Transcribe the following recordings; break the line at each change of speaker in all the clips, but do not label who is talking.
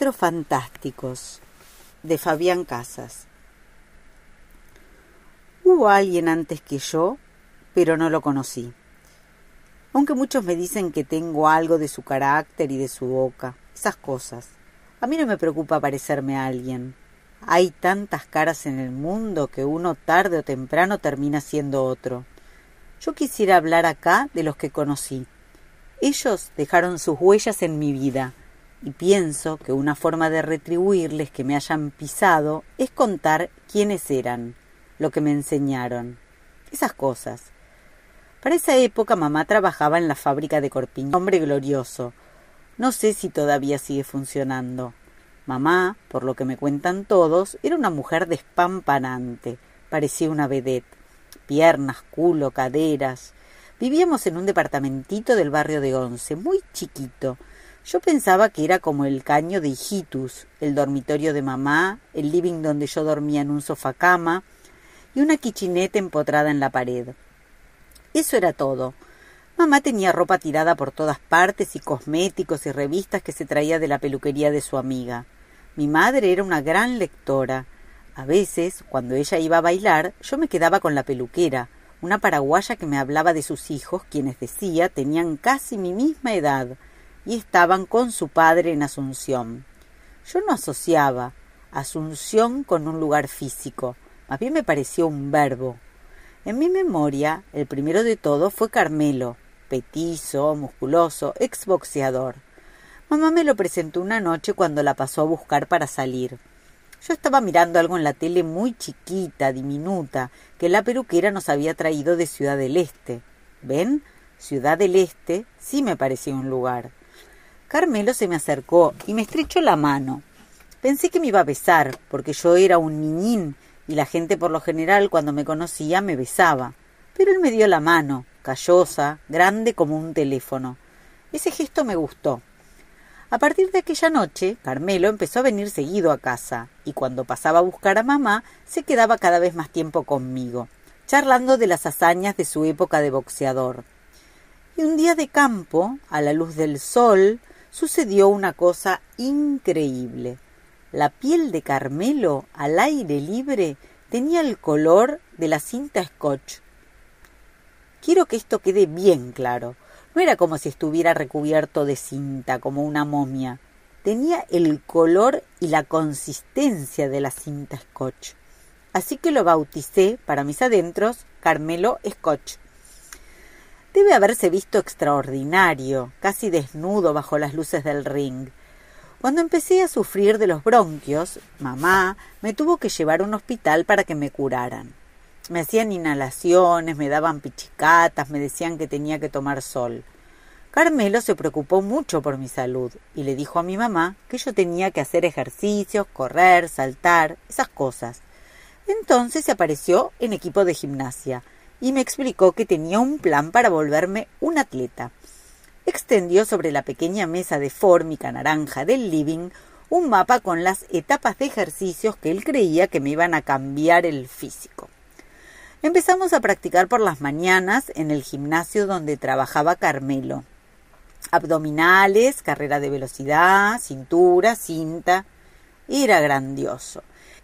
Fantásticos de Fabián Casas. Hubo alguien antes que yo, pero no lo conocí. Aunque muchos me dicen que tengo algo de su carácter y de su boca, esas cosas. A mí no me preocupa parecerme a alguien. Hay tantas caras en el mundo que uno tarde o temprano termina siendo otro. Yo quisiera hablar acá de los que conocí. Ellos dejaron sus huellas en mi vida, y pienso que una forma de retribuirles que me hayan pisado es contar quiénes eran, lo que me enseñaron, esas cosas. Para esa época mamá trabajaba en la fábrica de Corpiñón, hombre glorioso. No sé si todavía sigue funcionando. Mamá, por lo que me cuentan todos, era una mujer despampanante, parecía una vedette. Piernas, culo, caderas. Vivíamos en un departamentito del barrio de Once, muy chiquito, yo pensaba que era como el caño de Hijitus, el dormitorio de mamá, el living donde yo dormía en un sofá cama y una kichineta empotrada en la pared. Eso era todo. Mamá tenía ropa tirada por todas partes y cosméticos y revistas que se traía de la peluquería de su amiga. Mi madre era una gran lectora. A veces, cuando ella iba a bailar, yo me quedaba con la peluquera, una paraguaya que me hablaba de sus hijos, quienes decía tenían casi mi misma edad y estaban con su padre en Asunción. Yo no asociaba Asunción con un lugar físico, más bien me pareció un verbo. En mi memoria, el primero de todo fue Carmelo, petizo, musculoso, exboxeador. Mamá me lo presentó una noche cuando la pasó a buscar para salir. Yo estaba mirando algo en la tele muy chiquita, diminuta, que la peluquera nos había traído de Ciudad del Este. ¿Ven? Ciudad del Este sí me parecía un lugar. Carmelo se me acercó y me estrechó la mano. Pensé que me iba a besar, porque yo era un niñín y la gente por lo general cuando me conocía me besaba. Pero él me dio la mano, callosa, grande como un teléfono. Ese gesto me gustó. A partir de aquella noche, Carmelo empezó a venir seguido a casa, y cuando pasaba a buscar a mamá, se quedaba cada vez más tiempo conmigo, charlando de las hazañas de su época de boxeador. Y un día de campo, a la luz del sol, sucedió una cosa increíble. La piel de Carmelo al aire libre tenía el color de la cinta scotch. Quiero que esto quede bien claro. No era como si estuviera recubierto de cinta, como una momia. Tenía el color y la consistencia de la cinta scotch. Así que lo bauticé para mis adentros Carmelo Scotch. Debe haberse visto extraordinario, casi desnudo bajo las luces del ring. Cuando empecé a sufrir de los bronquios, mamá me tuvo que llevar a un hospital para que me curaran. Me hacían inhalaciones, me daban pichicatas, me decían que tenía que tomar sol. Carmelo se preocupó mucho por mi salud y le dijo a mi mamá que yo tenía que hacer ejercicios, correr, saltar, esas cosas. Entonces se apareció en equipo de gimnasia y me explicó que tenía un plan para volverme un atleta. Extendió sobre la pequeña mesa de fórmica naranja del living un mapa con las etapas de ejercicios que él creía que me iban a cambiar el físico. Empezamos a practicar por las mañanas en el gimnasio donde trabajaba Carmelo. Abdominales, carrera de velocidad, cintura, cinta. Era grandioso.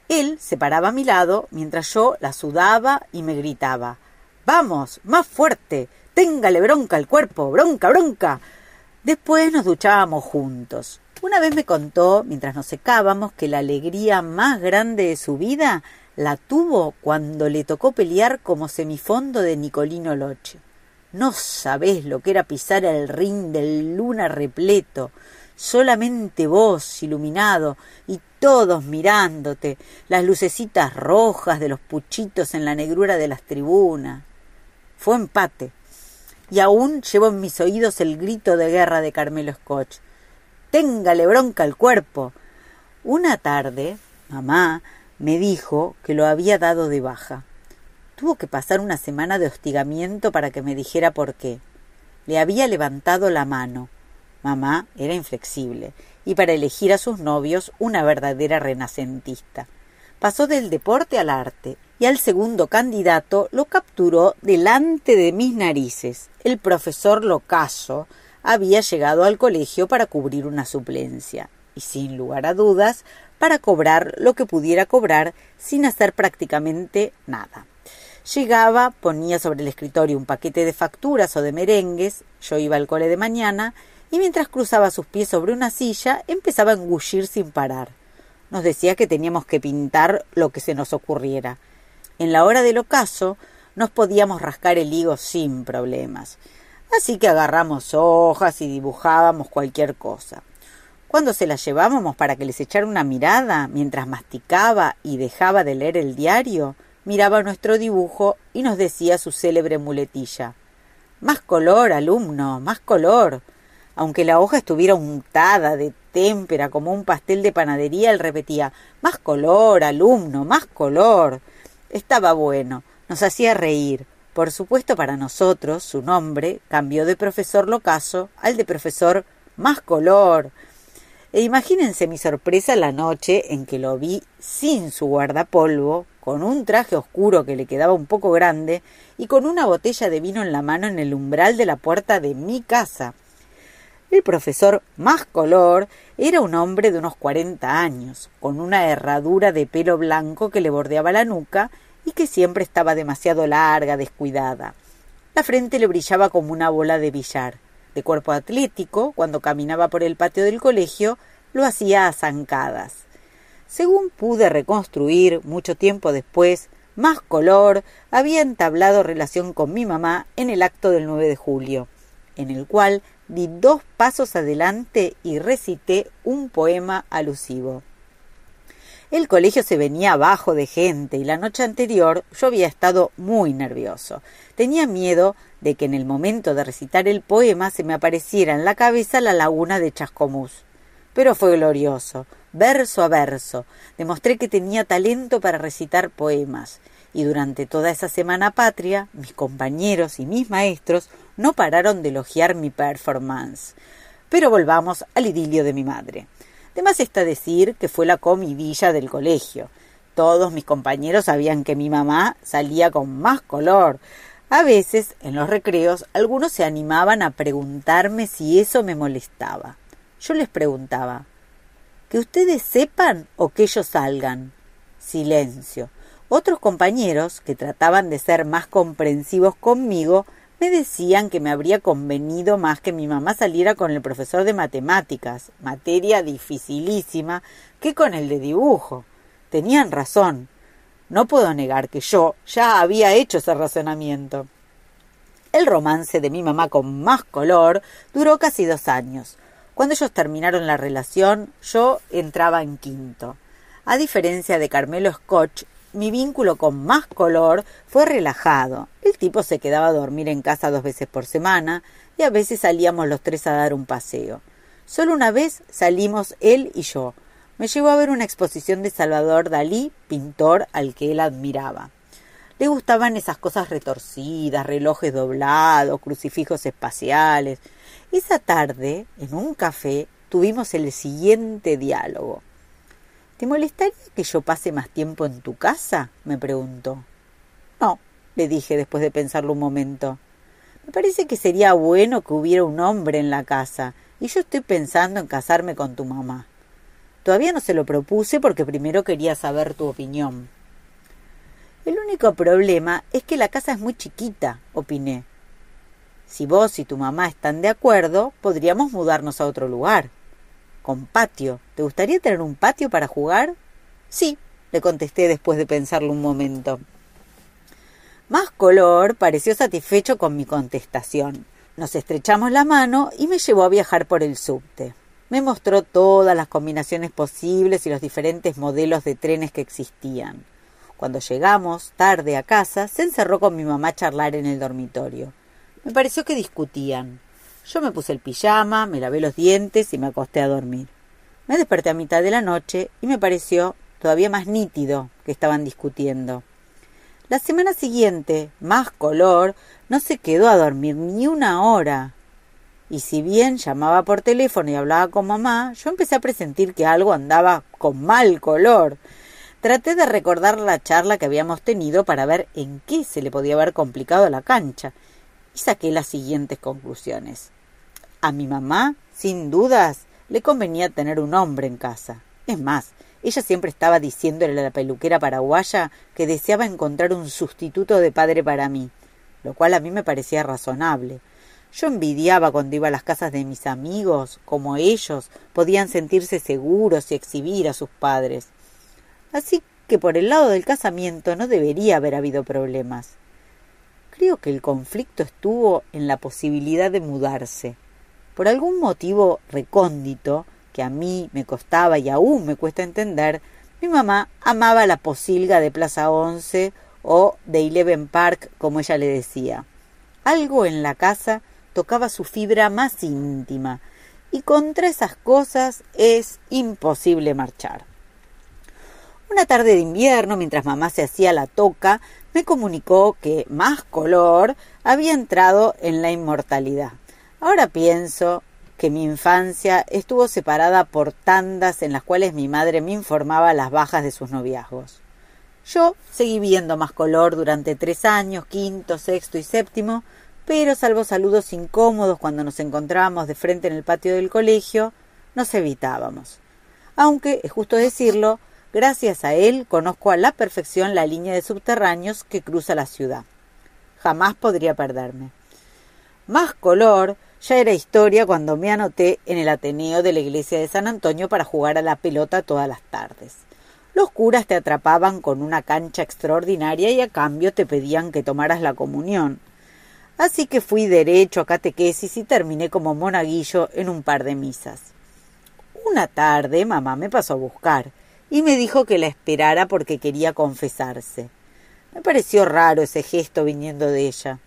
Él se paraba a mi lado mientras yo la sudaba y me gritaba Vamos, más fuerte. Téngale bronca al cuerpo, bronca, bronca. Después nos duchábamos juntos. Una vez me contó, mientras nos secábamos, que la alegría más grande de su vida la tuvo cuando le tocó pelear como semifondo de Nicolino Loche. No sabés lo que era pisar el ring del luna repleto, solamente vos iluminado y todos mirándote, las lucecitas rojas de los puchitos en la negrura de las tribunas. Fue empate. Y aún llevo en mis oídos el grito de guerra de Carmelo Scotch. Téngale bronca al cuerpo. Una tarde, mamá me dijo que lo había dado de baja. Tuvo que pasar una semana de hostigamiento para que me dijera por qué. Le había levantado la mano. Mamá era inflexible y para elegir a sus novios una verdadera renacentista. Pasó del deporte al arte y al segundo candidato lo capturó delante de mis narices. El profesor Locaso había llegado al colegio para cubrir una suplencia. y sin lugar a dudas, para cobrar lo que pudiera cobrar sin hacer prácticamente nada. Llegaba, ponía sobre el escritorio un paquete de facturas o de merengues, yo iba al cole de mañana, y mientras cruzaba sus pies sobre una silla empezaba a engullir sin parar. Nos decía que teníamos que pintar lo que se nos ocurriera. En la hora del ocaso nos podíamos rascar el higo sin problemas. Así que agarramos hojas y dibujábamos cualquier cosa. Cuando se las llevábamos para que les echara una mirada, mientras masticaba y dejaba de leer el diario, miraba nuestro dibujo y nos decía su célebre muletilla. Más color, alumno, más color. Aunque la hoja estuviera untada de témpera como un pastel de panadería, él repetía Más color, alumno, más color. Estaba bueno, nos hacía reír. Por supuesto, para nosotros, su nombre cambió de profesor Locaso al de profesor Más color. E imagínense mi sorpresa la noche en que lo vi sin su guardapolvo, con un traje oscuro que le quedaba un poco grande y con una botella de vino en la mano en el umbral de la puerta de mi casa. El profesor más color era un hombre de unos cuarenta años, con una herradura de pelo blanco que le bordeaba la nuca y que siempre estaba demasiado larga, descuidada. La frente le brillaba como una bola de billar. De cuerpo atlético, cuando caminaba por el patio del colegio, lo hacía a zancadas. Según pude reconstruir mucho tiempo después, más color había entablado relación con mi mamá en el acto del 9 de julio, en el cual di dos pasos adelante y recité un poema alusivo. El colegio se venía abajo de gente y la noche anterior yo había estado muy nervioso. Tenía miedo de que en el momento de recitar el poema se me apareciera en la cabeza la laguna de Chascomús. Pero fue glorioso, verso a verso. Demostré que tenía talento para recitar poemas y durante toda esa semana patria mis compañeros y mis maestros no pararon de elogiar mi performance. Pero volvamos al idilio de mi madre. Además está decir que fue la comidilla del colegio. Todos mis compañeros sabían que mi mamá salía con más color. A veces, en los recreos, algunos se animaban a preguntarme si eso me molestaba. Yo les preguntaba ¿Que ustedes sepan o que ellos salgan? Silencio. Otros compañeros, que trataban de ser más comprensivos conmigo, me decían que me habría convenido más que mi mamá saliera con el profesor de matemáticas, materia dificilísima, que con el de dibujo. Tenían razón. No puedo negar que yo ya había hecho ese razonamiento. El romance de mi mamá con más color duró casi dos años. Cuando ellos terminaron la relación, yo entraba en quinto. A diferencia de Carmelo Scotch, mi vínculo con más color fue relajado. El tipo se quedaba a dormir en casa dos veces por semana y a veces salíamos los tres a dar un paseo. Solo una vez salimos él y yo. Me llevó a ver una exposición de Salvador Dalí, pintor al que él admiraba. Le gustaban esas cosas retorcidas, relojes doblados, crucifijos espaciales. Esa tarde, en un café, tuvimos el siguiente diálogo. ¿Te molestaría que yo pase más tiempo en tu casa? me preguntó. No, le dije después de pensarlo un momento. Me parece que sería bueno que hubiera un hombre en la casa, y yo estoy pensando en casarme con tu mamá. Todavía no se lo propuse porque primero quería saber tu opinión. El único problema es que la casa es muy chiquita, opiné. Si vos y tu mamá están de acuerdo, podríamos mudarnos a otro lugar con patio. ¿Te gustaría tener un patio para jugar? Sí, le contesté después de pensarlo un momento. Más color pareció satisfecho con mi contestación. Nos estrechamos la mano y me llevó a viajar por el subte. Me mostró todas las combinaciones posibles y los diferentes modelos de trenes que existían. Cuando llegamos, tarde, a casa, se encerró con mi mamá a charlar en el dormitorio. Me pareció que discutían. Yo me puse el pijama, me lavé los dientes y me acosté a dormir. Me desperté a mitad de la noche y me pareció todavía más nítido que estaban discutiendo. La semana siguiente, más color, no se quedó a dormir ni una hora. Y si bien llamaba por teléfono y hablaba con mamá, yo empecé a presentir que algo andaba con mal color. Traté de recordar la charla que habíamos tenido para ver en qué se le podía haber complicado la cancha y saqué las siguientes conclusiones. A mi mamá, sin dudas, le convenía tener un hombre en casa. Es más, ella siempre estaba diciéndole a la peluquera paraguaya que deseaba encontrar un sustituto de padre para mí, lo cual a mí me parecía razonable. Yo envidiaba cuando iba a las casas de mis amigos, como ellos podían sentirse seguros y exhibir a sus padres. Así que por el lado del casamiento no debería haber habido problemas. Creo que el conflicto estuvo en la posibilidad de mudarse. Por algún motivo recóndito, que a mí me costaba y aún me cuesta entender, mi mamá amaba la posilga de Plaza Once o de Eleven Park, como ella le decía. Algo en la casa tocaba su fibra más íntima, y contra esas cosas es imposible marchar. Una tarde de invierno, mientras mamá se hacía la toca, me comunicó que más color había entrado en la inmortalidad. Ahora pienso que mi infancia estuvo separada por tandas en las cuales mi madre me informaba las bajas de sus noviazgos. Yo seguí viendo más color durante tres años, quinto, sexto y séptimo, pero salvo saludos incómodos cuando nos encontrábamos de frente en el patio del colegio, nos evitábamos. Aunque, es justo decirlo, gracias a él conozco a la perfección la línea de subterráneos que cruza la ciudad. Jamás podría perderme. Más color ya era historia cuando me anoté en el Ateneo de la iglesia de San Antonio para jugar a la pelota todas las tardes. Los curas te atrapaban con una cancha extraordinaria y a cambio te pedían que tomaras la comunión. Así que fui derecho a catequesis y terminé como monaguillo en un par de misas. Una tarde mamá me pasó a buscar y me dijo que la esperara porque quería confesarse. Me pareció raro ese gesto viniendo de ella,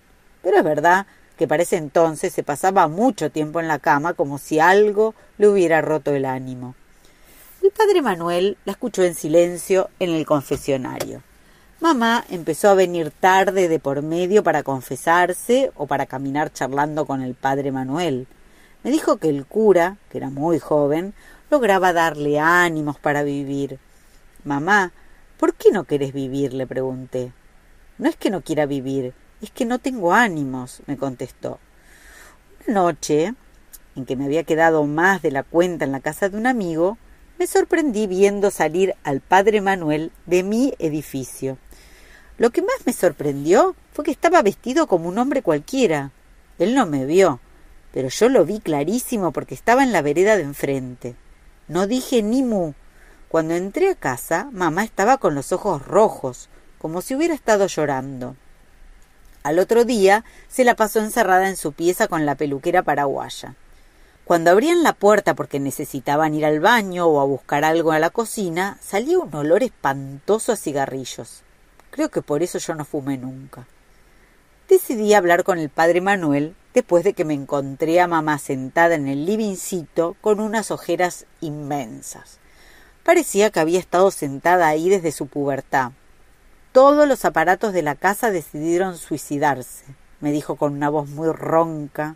pero es verdad que para ese entonces se pasaba mucho tiempo en la cama como si algo le hubiera roto el ánimo. El padre Manuel la escuchó en silencio en el confesionario. Mamá empezó a venir tarde de por medio para confesarse o para caminar charlando con el padre Manuel. Me dijo que el cura, que era muy joven, lograba darle ánimos para vivir. Mamá, ¿por qué no querés vivir? le pregunté. No es que no quiera vivir, es que no tengo ánimos, me contestó. Una noche, en que me había quedado más de la cuenta en la casa de un amigo, me sorprendí viendo salir al padre Manuel de mi edificio. Lo que más me sorprendió fue que estaba vestido como un hombre cualquiera. Él no me vio, pero yo lo vi clarísimo porque estaba en la vereda de enfrente. No dije ni mu. Cuando entré a casa, mamá estaba con los ojos rojos, como si hubiera estado llorando. Al otro día se la pasó encerrada en su pieza con la peluquera paraguaya. Cuando abrían la puerta porque necesitaban ir al baño o a buscar algo a la cocina, salía un olor espantoso a cigarrillos. Creo que por eso yo no fumé nunca. Decidí hablar con el padre Manuel después de que me encontré a mamá sentada en el livincito con unas ojeras inmensas. Parecía que había estado sentada ahí desde su pubertad. Todos los aparatos de la casa decidieron suicidarse, me dijo con una voz muy ronca,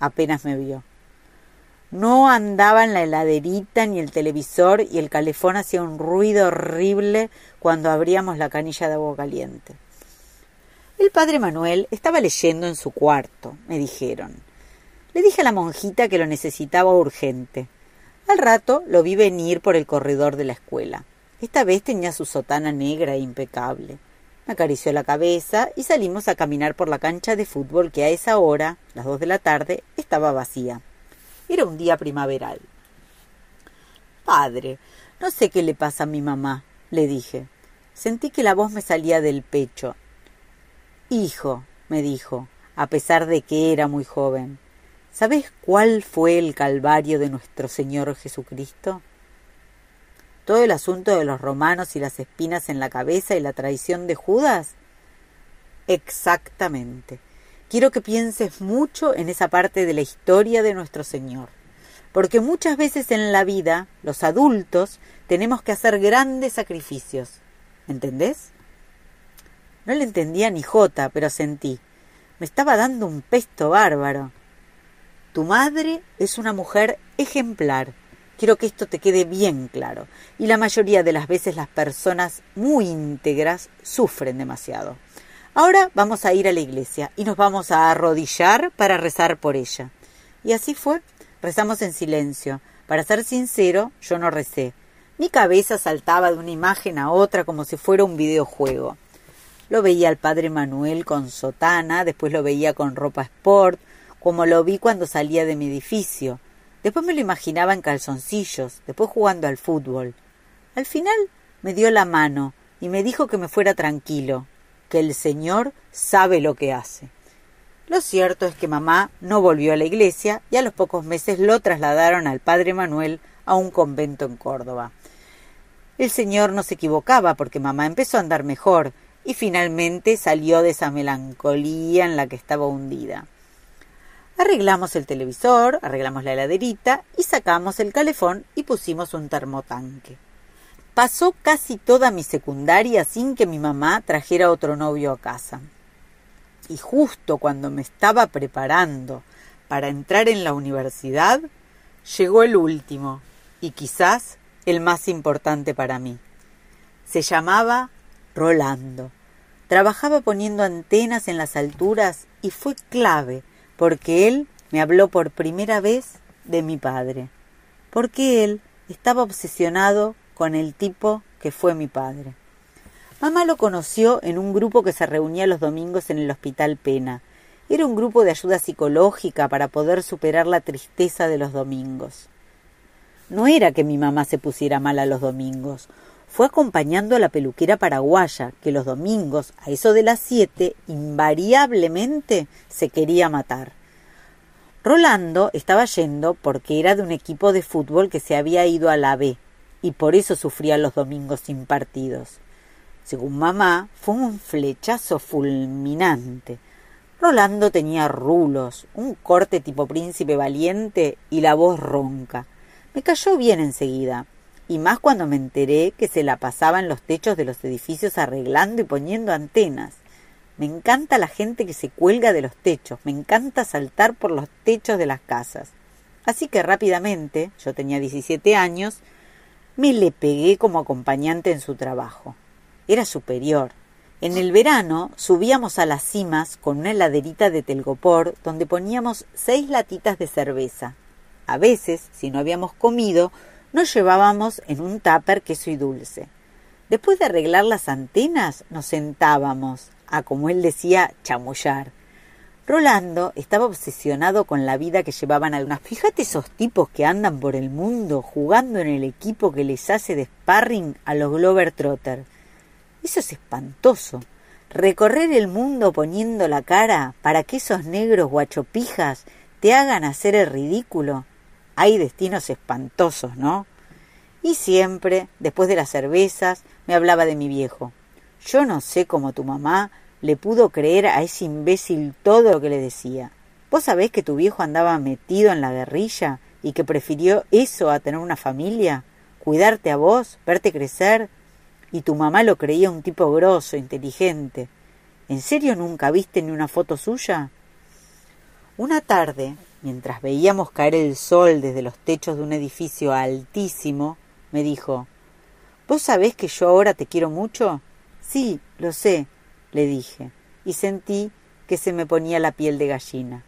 apenas me vio. No andaba en la heladerita ni el televisor y el calefón hacía un ruido horrible cuando abríamos la canilla de agua caliente. El padre Manuel estaba leyendo en su cuarto, me dijeron. Le dije a la monjita que lo necesitaba urgente. Al rato lo vi venir por el corredor de la escuela. Esta vez tenía su sotana negra e impecable. Me acarició la cabeza y salimos a caminar por la cancha de fútbol que a esa hora, las dos de la tarde, estaba vacía. Era un día primaveral. Padre, no sé qué le pasa a mi mamá, le dije. Sentí que la voz me salía del pecho. Hijo, me dijo, a pesar de que era muy joven, ¿sabes cuál fue el calvario de nuestro Señor Jesucristo? ¿Todo el asunto de los romanos y las espinas en la cabeza y la traición de Judas? Exactamente. Quiero que pienses mucho en esa parte de la historia de nuestro Señor, porque muchas veces en la vida, los adultos, tenemos que hacer grandes sacrificios. ¿Entendés? No le entendía ni jota, pero sentí. Me estaba dando un pesto bárbaro. Tu madre es una mujer ejemplar. Quiero que esto te quede bien claro. Y la mayoría de las veces las personas muy íntegras sufren demasiado. Ahora vamos a ir a la iglesia y nos vamos a arrodillar para rezar por ella. Y así fue. Rezamos en silencio. Para ser sincero, yo no recé. Mi cabeza saltaba de una imagen a otra como si fuera un videojuego. Lo veía al padre Manuel con sotana, después lo veía con ropa sport, como lo vi cuando salía de mi edificio. Después me lo imaginaba en calzoncillos, después jugando al fútbol. Al final me dio la mano y me dijo que me fuera tranquilo, que el Señor sabe lo que hace. Lo cierto es que mamá no volvió a la iglesia y a los pocos meses lo trasladaron al padre Manuel a un convento en Córdoba. El señor no se equivocaba porque mamá empezó a andar mejor y finalmente salió de esa melancolía en la que estaba hundida. Arreglamos el televisor, arreglamos la heladerita y sacamos el calefón y pusimos un termotanque. Pasó casi toda mi secundaria sin que mi mamá trajera otro novio a casa. Y justo cuando me estaba preparando para entrar en la universidad, llegó el último y quizás el más importante para mí. Se llamaba Rolando. Trabajaba poniendo antenas en las alturas y fue clave porque él me habló por primera vez de mi padre, porque él estaba obsesionado con el tipo que fue mi padre. Mamá lo conoció en un grupo que se reunía los domingos en el Hospital Pena. Era un grupo de ayuda psicológica para poder superar la tristeza de los domingos. No era que mi mamá se pusiera mal a los domingos, fue acompañando a la peluquera paraguaya, que los domingos, a eso de las siete, invariablemente se quería matar. Rolando estaba yendo porque era de un equipo de fútbol que se había ido a la B, y por eso sufría los domingos sin partidos. Según mamá, fue un flechazo fulminante. Rolando tenía rulos, un corte tipo príncipe valiente y la voz ronca. Me cayó bien enseguida, y más cuando me enteré que se la pasaba en los techos de los edificios arreglando y poniendo antenas. Me encanta la gente que se cuelga de los techos, me encanta saltar por los techos de las casas. Así que rápidamente, yo tenía 17 años, me le pegué como acompañante en su trabajo. Era superior. En el verano subíamos a las cimas con una heladerita de telgopor donde poníamos seis latitas de cerveza. A veces, si no habíamos comido, nos llevábamos en un tupper queso y dulce. Después de arreglar las antenas, nos sentábamos a, como él decía, chamullar. Rolando estaba obsesionado con la vida que llevaban algunas. Fíjate esos tipos que andan por el mundo jugando en el equipo que les hace de sparring a los Glover Trotter. Eso es espantoso. Recorrer el mundo poniendo la cara para que esos negros guachopijas te hagan hacer el ridículo. Hay destinos espantosos, ¿no? Y siempre, después de las cervezas, me hablaba de mi viejo. Yo no sé cómo tu mamá le pudo creer a ese imbécil todo lo que le decía. ¿Vos sabés que tu viejo andaba metido en la guerrilla y que prefirió eso a tener una familia? Cuidarte a vos, verte crecer. Y tu mamá lo creía un tipo grosso, inteligente. ¿En serio nunca viste ni una foto suya? Una tarde, mientras veíamos caer el sol desde los techos de un edificio altísimo, me dijo ¿Vos sabés que yo ahora te quiero mucho? Sí, lo sé, le dije, y sentí que se me ponía la piel de gallina.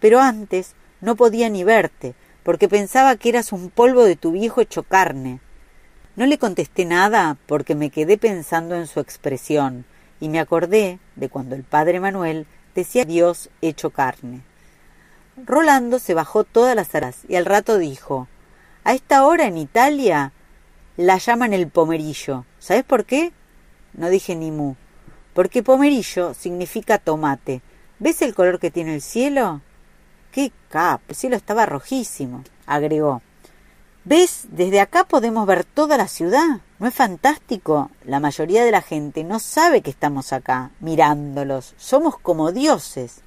Pero antes no podía ni verte, porque pensaba que eras un polvo de tu viejo hecho carne. No le contesté nada porque me quedé pensando en su expresión, y me acordé de cuando el padre Manuel decía Dios hecho carne. Rolando se bajó todas las horas y al rato dijo A esta hora en Italia la llaman el pomerillo. ¿Sabes por qué? No dije ni mu. Porque pomerillo significa tomate. ¿Ves el color que tiene el cielo? ¡Qué cap! El cielo estaba rojísimo, agregó. ¿Ves? Desde acá podemos ver toda la ciudad. ¿No es fantástico? La mayoría de la gente no sabe que estamos acá, mirándolos. Somos como dioses.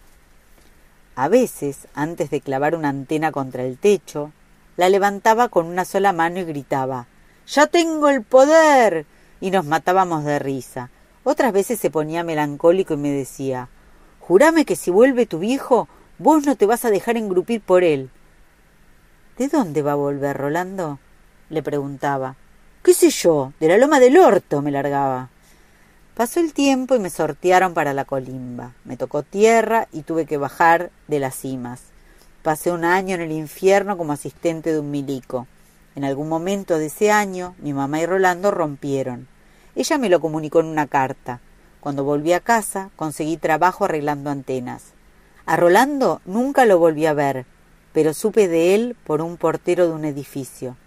A veces, antes de clavar una antena contra el techo, la levantaba con una sola mano y gritaba Ya tengo el poder. y nos matábamos de risa. Otras veces se ponía melancólico y me decía Jurame que si vuelve tu viejo, vos no te vas a dejar engrupir por él. ¿De dónde va a volver, Rolando? le preguntaba. ¿Qué sé yo? De la loma del orto me largaba. Pasó el tiempo y me sortearon para la colimba. Me tocó tierra y tuve que bajar de las cimas. Pasé un año en el infierno como asistente de un milico. En algún momento de ese año, mi mamá y Rolando rompieron. Ella me lo comunicó en una carta. Cuando volví a casa, conseguí trabajo arreglando antenas. A Rolando nunca lo volví a ver, pero supe de él por un portero de un edificio.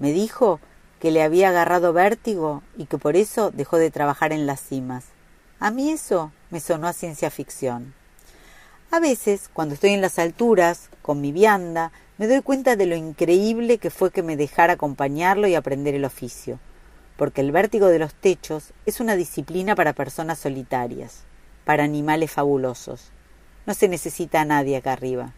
Me dijo que le había agarrado vértigo y que por eso dejó de trabajar en las cimas. A mí eso me sonó a ciencia ficción. A veces, cuando estoy en las alturas, con mi vianda, me doy cuenta de lo increíble que fue que me dejara acompañarlo y aprender el oficio, porque el vértigo de los techos es una disciplina para personas solitarias, para animales fabulosos. No se necesita a nadie acá arriba.